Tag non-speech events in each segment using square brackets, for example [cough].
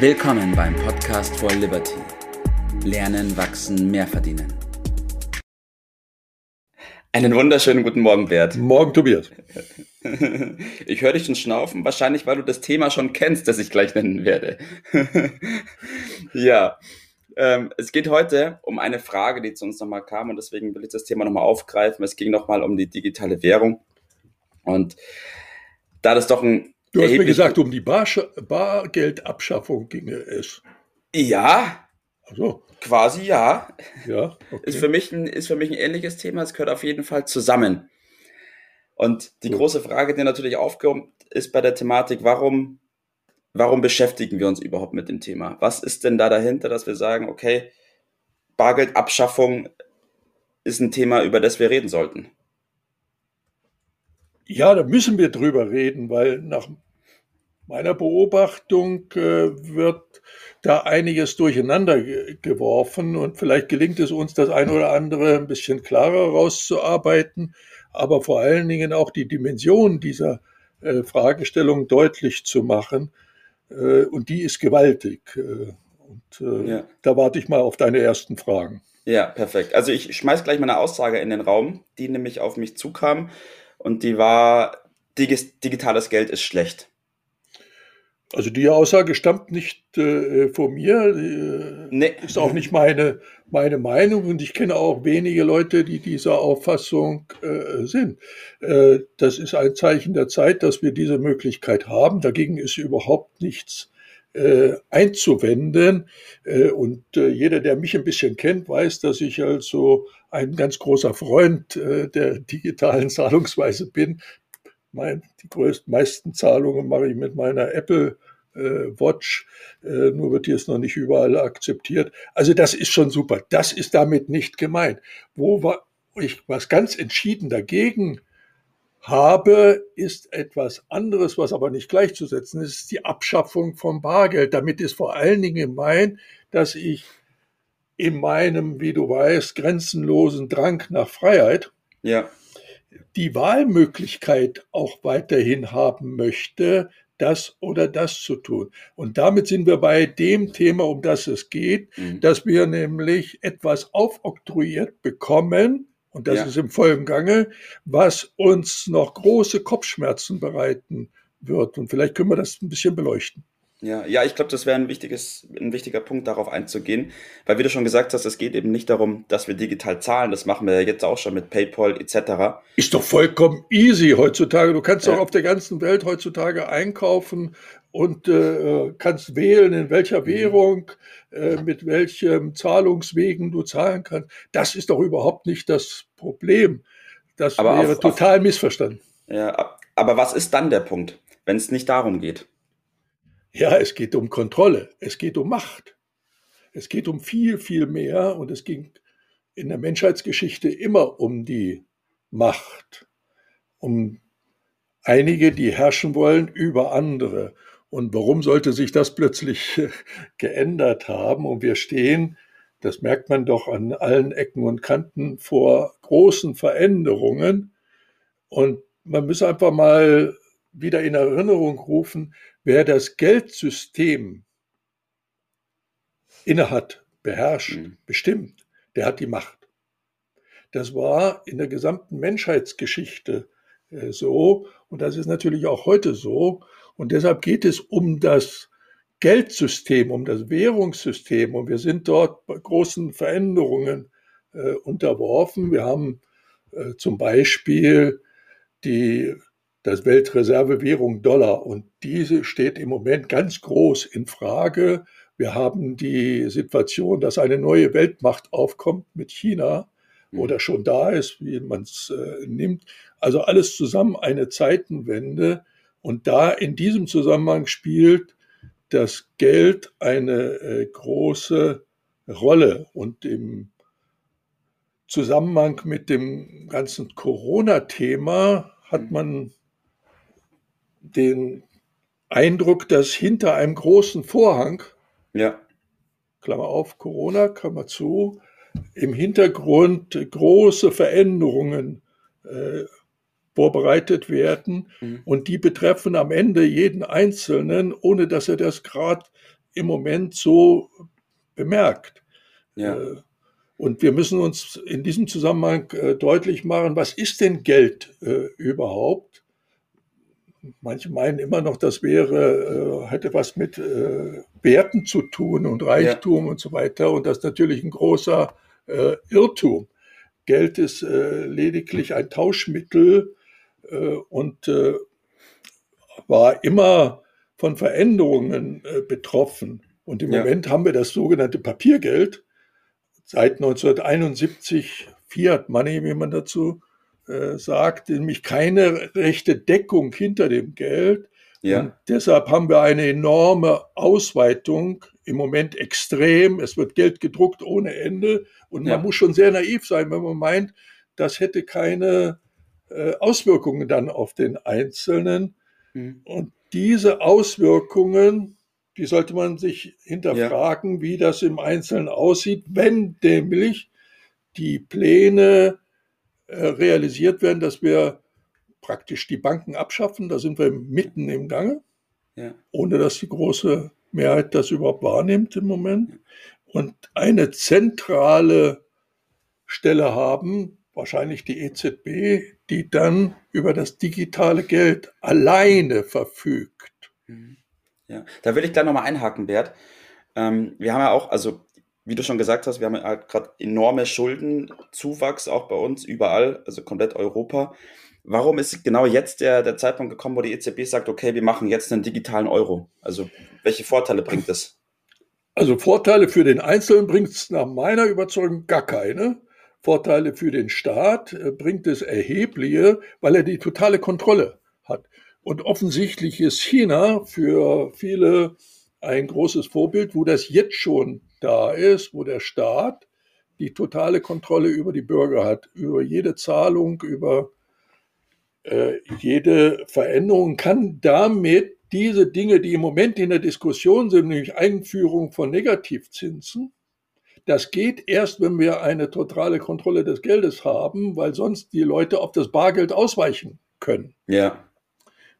Willkommen beim Podcast for Liberty. Lernen, wachsen, mehr verdienen. Einen wunderschönen guten Morgen, Bert. Morgen, Tobias. [laughs] Ich höre dich schon schnaufen, wahrscheinlich weil du das Thema schon kennst, das ich gleich nennen werde. [laughs] ja, ähm, es geht heute um eine Frage, die zu uns nochmal kam und deswegen will ich das Thema nochmal aufgreifen. Es ging nochmal um die digitale Währung und da das doch ein Du hast mir gesagt, um die Bar Bargeldabschaffung ginge es. Ja. Also. Quasi ja. Ja. Okay. Ist, für mich ein, ist für mich ein ähnliches Thema. Es gehört auf jeden Fall zusammen. Und die so. große Frage, die natürlich aufkommt, ist bei der Thematik, warum, warum beschäftigen wir uns überhaupt mit dem Thema? Was ist denn da dahinter, dass wir sagen, okay, Bargeldabschaffung ist ein Thema, über das wir reden sollten? Ja, da müssen wir drüber reden, weil nach meiner Beobachtung äh, wird da einiges durcheinander geworfen und vielleicht gelingt es uns, das ein oder andere ein bisschen klarer rauszuarbeiten, aber vor allen Dingen auch die Dimension dieser äh, Fragestellung deutlich zu machen. Äh, und die ist gewaltig. Äh, und äh, ja. da warte ich mal auf deine ersten Fragen. Ja, perfekt. Also ich schmeiß gleich mal eine Aussage in den Raum, die nämlich auf mich zukam und die war, digitales Geld ist schlecht. Also die Aussage stammt nicht äh, von mir, äh, nee. ist auch nicht meine, meine Meinung und ich kenne auch wenige Leute, die dieser Auffassung äh, sind. Äh, das ist ein Zeichen der Zeit, dass wir diese Möglichkeit haben. Dagegen ist überhaupt nichts äh, einzuwenden. Äh, und jeder, der mich ein bisschen kennt, weiß, dass ich also ein ganz großer Freund äh, der digitalen [laughs] Zahlungsweise bin. Mein, die größten, meisten Zahlungen mache ich mit meiner Apple äh, Watch, äh, nur wird die jetzt noch nicht überall akzeptiert. Also das ist schon super. Das ist damit nicht gemeint. Wo war ich was ganz entschieden dagegen habe, ist etwas anderes, was aber nicht gleichzusetzen ist, ist die Abschaffung von Bargeld. Damit ist vor allen Dingen gemeint, dass ich in meinem, wie du weißt, grenzenlosen Drang nach Freiheit ja. die Wahlmöglichkeit auch weiterhin haben möchte, das oder das zu tun. Und damit sind wir bei dem Thema, um das es geht, mhm. dass wir nämlich etwas aufoktroyiert bekommen, und das ja. ist im vollen Gange, was uns noch große Kopfschmerzen bereiten wird. Und vielleicht können wir das ein bisschen beleuchten. Ja, ja, ich glaube, das wäre ein wichtiges, ein wichtiger Punkt, darauf einzugehen, weil wie du schon gesagt hast, es geht eben nicht darum, dass wir digital zahlen. Das machen wir ja jetzt auch schon mit PayPal etc. Ist doch vollkommen easy heutzutage. Du kannst ja. doch auf der ganzen Welt heutzutage einkaufen und äh, kannst wählen, in welcher mhm. Währung, äh, mit welchem Zahlungswegen du zahlen kannst. Das ist doch überhaupt nicht das Problem. Das aber wäre auf, total auf, missverstanden. Ja, aber was ist dann der Punkt, wenn es nicht darum geht? Ja, es geht um Kontrolle, es geht um Macht. Es geht um viel, viel mehr und es ging in der Menschheitsgeschichte immer um die Macht, um einige, die herrschen wollen über andere. Und warum sollte sich das plötzlich [laughs] geändert haben? Und wir stehen, das merkt man doch an allen Ecken und Kanten, vor großen Veränderungen. Und man muss einfach mal wieder in Erinnerung rufen, wer das Geldsystem innehat, beherrscht, mhm. bestimmt, der hat die Macht. Das war in der gesamten Menschheitsgeschichte äh, so und das ist natürlich auch heute so. Und deshalb geht es um das Geldsystem, um das Währungssystem und wir sind dort bei großen Veränderungen äh, unterworfen. Wir haben äh, zum Beispiel die das Weltreservewährung Dollar. Und diese steht im Moment ganz groß in Frage. Wir haben die Situation, dass eine neue Weltmacht aufkommt mit China mhm. oder schon da ist, wie man es äh, nimmt. Also alles zusammen eine Zeitenwende. Und da in diesem Zusammenhang spielt das Geld eine äh, große Rolle. Und im Zusammenhang mit dem ganzen Corona-Thema hat mhm. man den Eindruck, dass hinter einem großen Vorhang, ja. Klammer auf, Corona, Klammer zu, im Hintergrund große Veränderungen äh, vorbereitet werden mhm. und die betreffen am Ende jeden Einzelnen, ohne dass er das gerade im Moment so bemerkt. Ja. Äh, und wir müssen uns in diesem Zusammenhang äh, deutlich machen, was ist denn Geld äh, überhaupt? Manche meinen immer noch, das wäre, hätte was mit Werten zu tun und Reichtum ja. und so weiter. Und das ist natürlich ein großer Irrtum. Geld ist lediglich ein Tauschmittel und war immer von Veränderungen betroffen. Und im ja. Moment haben wir das sogenannte Papiergeld, seit 1971 Fiat Money, wie man dazu äh, sagt, nämlich keine rechte Deckung hinter dem Geld. Ja. Und deshalb haben wir eine enorme Ausweitung, im Moment extrem. Es wird Geld gedruckt ohne Ende. Und man muss schon sehr naiv sein, wenn man meint, das hätte keine äh, Auswirkungen dann auf den Einzelnen. Mhm. Und diese Auswirkungen die sollte man sich hinterfragen, ja. wie das im Einzelnen aussieht, wenn nämlich die Pläne realisiert werden, dass wir praktisch die Banken abschaffen. Da sind wir mitten im Gange, ja. ohne dass die große Mehrheit das überhaupt wahrnimmt im Moment. Und eine zentrale Stelle haben, wahrscheinlich die EZB, die dann über das digitale Geld alleine verfügt. Mhm. Ja, da will ich gleich nochmal einhaken, Bert. Ähm, wir haben ja auch, also wie du schon gesagt hast, wir haben halt gerade enorme Schuldenzuwachs auch bei uns überall, also komplett Europa. Warum ist genau jetzt der, der Zeitpunkt gekommen, wo die EZB sagt, okay, wir machen jetzt einen digitalen Euro? Also welche Vorteile bringt das? Also Vorteile für den Einzelnen bringt es nach meiner Überzeugung gar keine. Vorteile für den Staat äh, bringt es erhebliche, weil er die totale Kontrolle hat. Und offensichtlich ist China für viele ein großes Vorbild, wo das jetzt schon da ist, wo der Staat die totale Kontrolle über die Bürger hat, über jede Zahlung, über äh, jede Veränderung, kann damit diese Dinge, die im Moment in der Diskussion sind, nämlich Einführung von Negativzinsen, das geht erst, wenn wir eine totale Kontrolle des Geldes haben, weil sonst die Leute auf das Bargeld ausweichen können. Ja.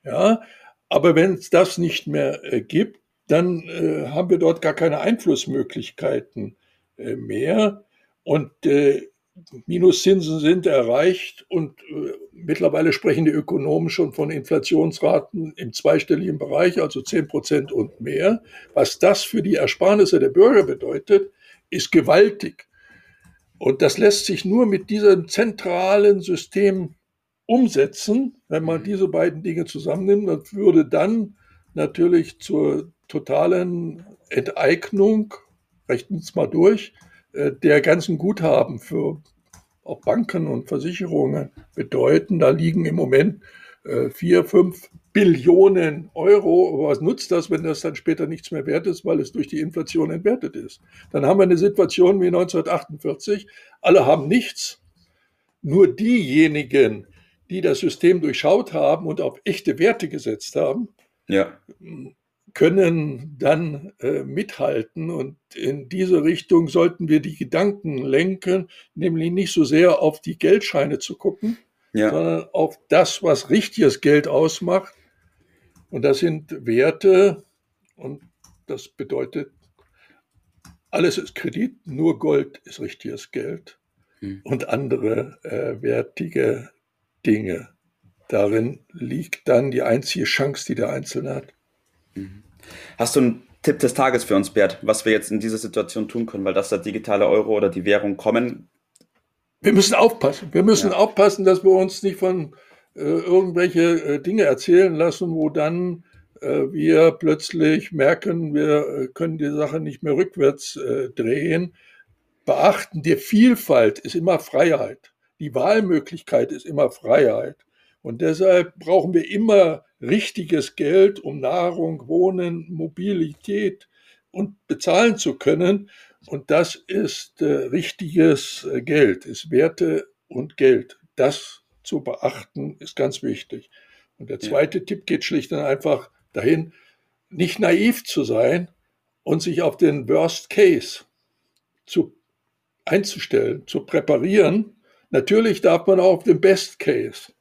Ja, aber wenn es das nicht mehr äh, gibt, dann äh, haben wir dort gar keine Einflussmöglichkeiten äh, mehr. Und äh, Minuszinsen sind erreicht und äh, mittlerweile sprechen die Ökonomen schon von Inflationsraten im zweistelligen Bereich, also 10 Prozent und mehr. Was das für die Ersparnisse der Bürger bedeutet, ist gewaltig. Und das lässt sich nur mit diesem zentralen System umsetzen, wenn man mhm. diese beiden Dinge zusammennimmt, das würde dann natürlich zur totalen Enteignung, rechnen es mal durch, äh, der ganzen Guthaben für auch Banken und Versicherungen bedeuten. Da liegen im Moment äh, vier, fünf Billionen Euro. Aber was nutzt das, wenn das dann später nichts mehr wert ist, weil es durch die Inflation entwertet ist? Dann haben wir eine Situation wie 1948. Alle haben nichts. Nur diejenigen, die das System durchschaut haben und auf echte Werte gesetzt haben, ja. Können dann äh, mithalten. Und in diese Richtung sollten wir die Gedanken lenken, nämlich nicht so sehr auf die Geldscheine zu gucken, ja. sondern auf das, was richtiges Geld ausmacht. Und das sind Werte und das bedeutet, alles ist Kredit, nur Gold ist richtiges Geld hm. und andere äh, wertige Dinge. Darin liegt dann die einzige Chance, die der Einzelne hat. Mhm. Hast du einen Tipp des Tages für uns, Bert, was wir jetzt in dieser Situation tun können, weil das der digitale Euro oder die Währung kommen? Wir müssen aufpassen. Wir müssen ja. aufpassen, dass wir uns nicht von äh, irgendwelche äh, Dinge erzählen lassen, wo dann äh, wir plötzlich merken, wir äh, können die Sache nicht mehr rückwärts äh, drehen. Beachten, die Vielfalt ist immer Freiheit. Die Wahlmöglichkeit ist immer Freiheit. Und deshalb brauchen wir immer richtiges Geld, um Nahrung, Wohnen, Mobilität und bezahlen zu können. Und das ist äh, richtiges äh, Geld, ist Werte und Geld. Das zu beachten ist ganz wichtig. Und der zweite ja. Tipp geht schlicht und einfach dahin, nicht naiv zu sein und sich auf den Worst Case zu, einzustellen, zu präparieren Natürlich darf man auch auf den Best Case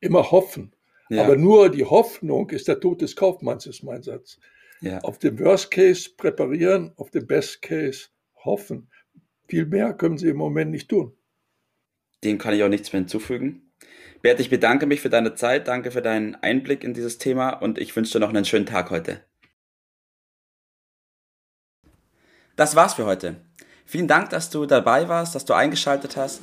immer hoffen. Ja. Aber nur die Hoffnung ist der Tod des Kaufmanns, ist mein Satz. Ja. Auf den Worst Case präparieren, auf den Best Case hoffen. Viel mehr können sie im Moment nicht tun. Dem kann ich auch nichts mehr hinzufügen. Bert, ich bedanke mich für deine Zeit, danke für deinen Einblick in dieses Thema und ich wünsche dir noch einen schönen Tag heute. Das war's für heute. Vielen Dank, dass du dabei warst, dass du eingeschaltet hast